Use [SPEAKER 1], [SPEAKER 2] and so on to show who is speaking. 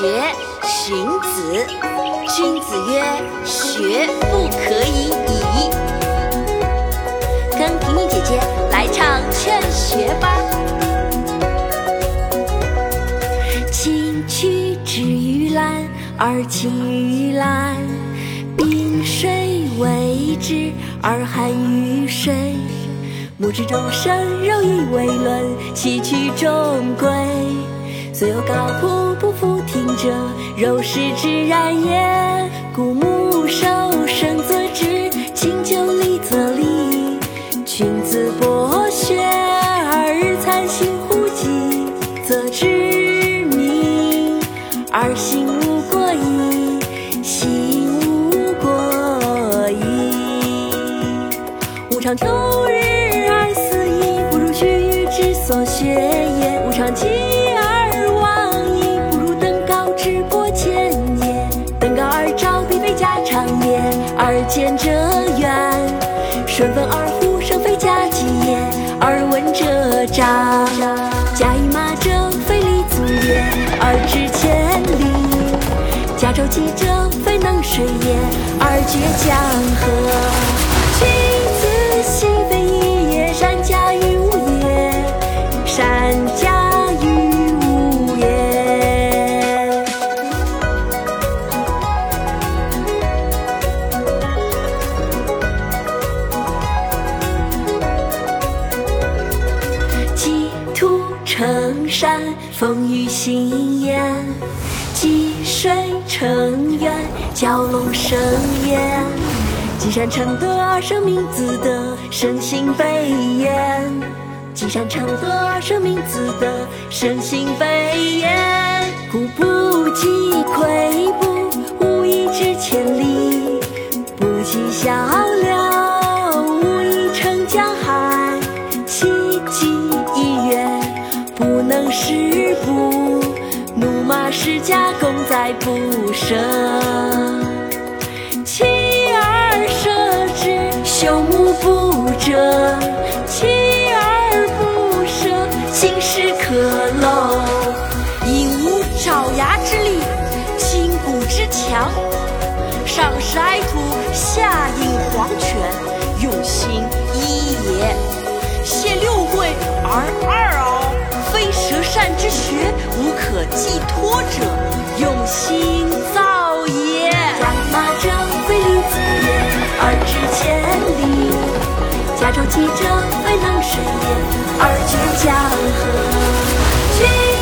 [SPEAKER 1] 学，荀子。君子曰：学不可以已。跟婷婷姐姐来唱劝学吧。
[SPEAKER 2] 青曲之于蓝而青于蓝，冰水为之而寒于水。木之中生，柔以为伦，其曲中规。虽有高仆不服者，肉食之然也。故木受声则知，清就理则理。君子博学而参行乎己，则知明。而行无过矣，行无过矣。吾尝秋日而思矣，不如须臾之所学也。吾尝饥而见者远，顺风而呼声，非家己也。而闻者彰，驾驭马者，非立足也；而知千里，驾舟楫者，非能水也。而绝江河。君子心非异也，善驾于物也，善驾山，丰于心焉；积水成渊，蛟龙生焉。积善成德而生民自得，生心非焉；积善成德而生民自得，生心非焉。故不积跬步，无以至千里；不积小流，无以成江海。其积一渊，师傅；怒马世家，功在不舍。锲而舍之，朽木不折；锲而不舍，金石可镂。
[SPEAKER 1] 引无爪牙之力，筋骨之强。上食埃土，下饮黄泉，用心一也。谢六跪而，学，无可寄托者，用心造也。
[SPEAKER 2] 驾马者，非利足也；而知千里，驾舟楫者，非能水也。而决江河。